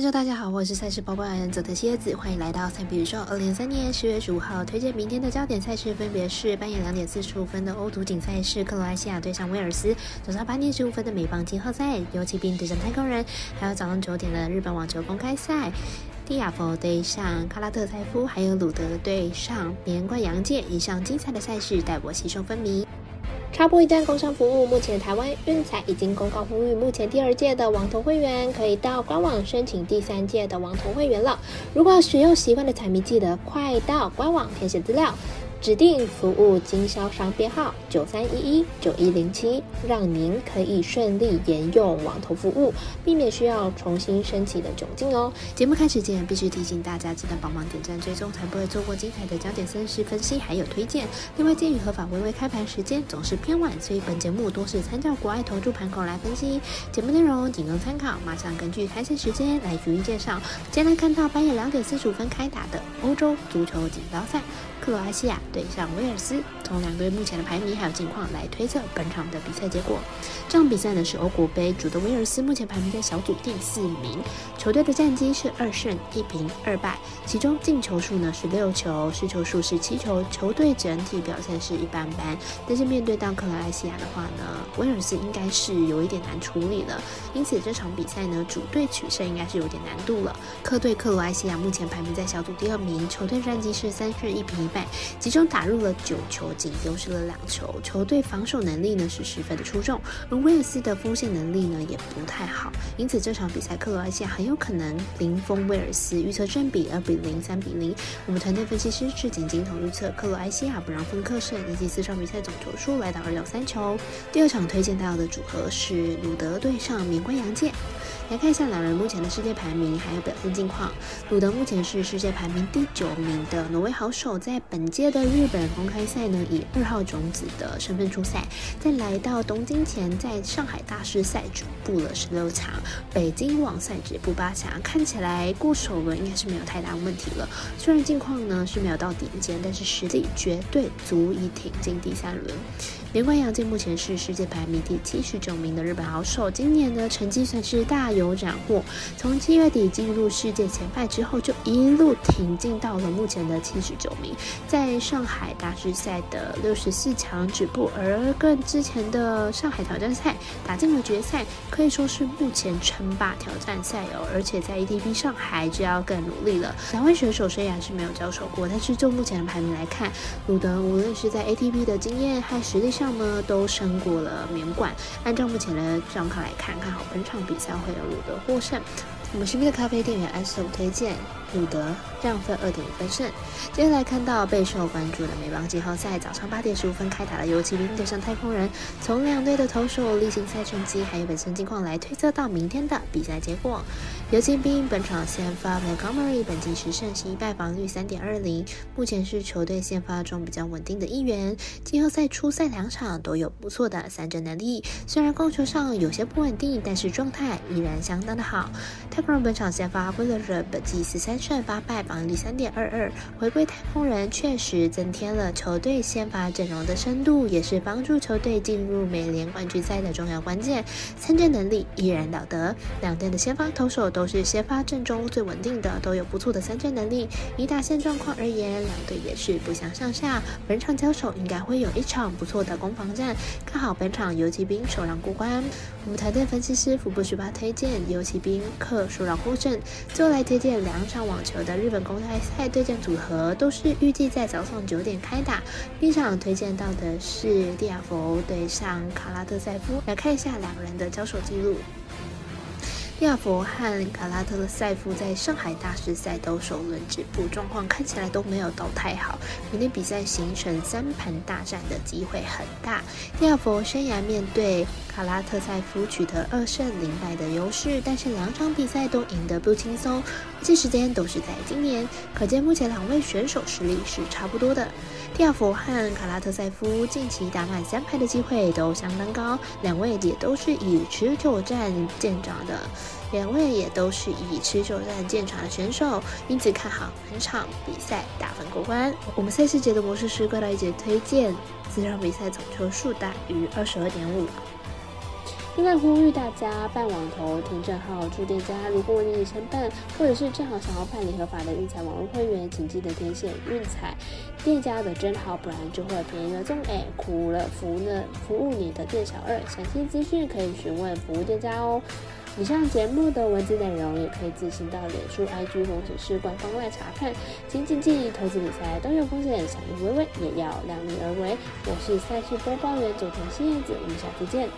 观众大家好，我是赛事播报员泽特蝎子，欢迎来到赛比宇宙。二零二三年十月十五号，推荐明天的焦点赛事分别是半夜两点四十五分的欧足锦赛事，克罗埃西亚对上威尔斯；早上八点十五分的美邦金号赛，尤骑兵对上太空人；还有早上九点的日本网球公开赛，蒂亚佛对上卡拉特塞夫，还有鲁德对上连冠杨介。以上精彩的赛事，待我吸收分明。插播一段工商服务，目前台湾运彩已经公告呼吁，目前第二届的网投会员可以到官网申请第三届的网投会员了。如果使用习惯的彩迷，记得快到官网填写资料。指定服务经销商编号九三一一九一零七，让您可以顺利沿用网投服务，避免需要重新申请的窘境哦。节目开始前，必须提醒大家，记得帮忙点赞追踪，才不会错过精彩的焦点赛事分析还有推荐。另外，鉴于合法微微开盘时间总是偏晚，所以本节目多是参照国外投注盘口来分析，节目内容仅供参考。马上根据开赛时间来逐一介绍。先来看到半夜两点四十五分开打的欧洲足球锦标赛，克罗埃西亚。对上威尔斯，从两队目前的排名还有近况来推测本场的比赛结果。这场比赛呢是欧国杯主的威尔斯，目前排名在小组第四名。球队的战绩是二胜一平二败，其中进球数呢是六球，失球数是七球。球队整体表现是一般般，但是面对到克罗埃西亚的话呢，威尔斯应该是有一点难处理了。因此这场比赛呢，主队取胜应该是有点难度了。客队克罗埃西亚目前排名在小组第二名，球队战绩是三胜一平一败，其中。打入了九球，仅丢失了两球。球队防守能力呢是十分的出众，而威尔斯的锋线能力呢也不太好，因此这场比赛克罗埃西亚很有可能零封威尔斯。预测正比二比零、三比零。我们团队分析师赤井金童预测克罗埃西亚不让分客胜，以及四场比赛总球数来到二到三球。第二场推荐到的组合是鲁德对上棉冠杨健。来看一下两人目前的世界排名还有表现近况。鲁德目前是世界排名第九名的挪威好手，在本届的日本公开赛呢，以二号种子的身份出赛。在来到东京前，在上海大师赛止步了十六强，北京网赛止步八强，看起来过首轮应该是没有太大问题了。虽然近况呢是没有到顶尖，但是实力绝对足以挺进第三轮。连冠杨介目前是世界排名第七十九名的日本好手，今年的成绩算是大有斩获。从七月底进入世界前排之后，就一路挺进到了目前的七十九名，在上海大师赛的六十四强止步，而更之前的上海挑战赛打进了决赛，可以说是目前称霸挑战赛哦。而且在 ATP 上还就要更努力了。两位选手虽然是没有交手过，但是就目前的排名来看，鲁德无论是在 ATP 的经验和实力上，呢都胜过了免冠。按照目前的状况来看，看好本场比赛会有鲁德获胜。我们身边的咖啡店员安手推荐鲁德让分二点五分胜。接下来看到备受关注的美邦季后赛，早上八点十五分开打的游骑兵对上太空人。从两队的投手例行赛成绩还有本身近况来推测到明天的比赛结果。游骑兵本场先发 Montgomery 本季十胜十一败，防率三点二零，目前是球队先发中比较稳定的一员。季后赛初赛两场都有不错的三振能力，虽然控球上有些不稳定，但是状态依然相当的好。太空人本场先发威勒热，本季十三胜八败，防御率三点二二。回归太空人确实增添了球队先发阵容的深度，也是帮助球队进入美联冠军赛的重要关键。参战能力依然了得，两队的先发投手都是先发阵中最稳定的，都有不错的参战能力。以打线状况而言，两队也是不相上下。本场交手应该会有一场不错的攻防战，看好本场游骑兵首让过关。我们团队分析师福布十八推荐游骑兵克。输了获胜。最后来推荐两场网球的日本公开赛对战组合，都是预计在早上九点开打。第一场推荐到的是蒂亚佛对上卡拉特塞夫，来看一下两人的交手记录。亚佛和卡拉特塞夫在上海大师赛都首轮止步，状况看起来都没有到太好。明天比赛形成三盘大战的机会很大。亚佛生涯面对卡拉特塞夫取得二胜零败的优势，但是两场比赛都赢得不轻松，而且时间都是在今年，可见目前两位选手实力是差不多的。亚佛和卡拉特塞夫近期打满三排的机会都相当高，两位也都是以持久战见长的。两位也都是以持久战见长的选手，因此看好本场比赛打分过关。我们赛事节的模式是怪盗一姐推荐，这场比赛总球数大于二十二点五。另外呼吁大家办网投填证号住店家，如果你已承办或者是正好想要办理合法的运彩网络会员，请记得填写运彩店家的真号，不然就会便宜了中哎，苦了服呢服务你的店小二。详细资讯可以询问服务店家哦。以上节目的文字内容也可以自行到脸书、IG 或者是官方外查看。请谨记，投资理财都有风险，想入微微也要量力而为。我是赛事播报员佐藤新叶子，我们下次见。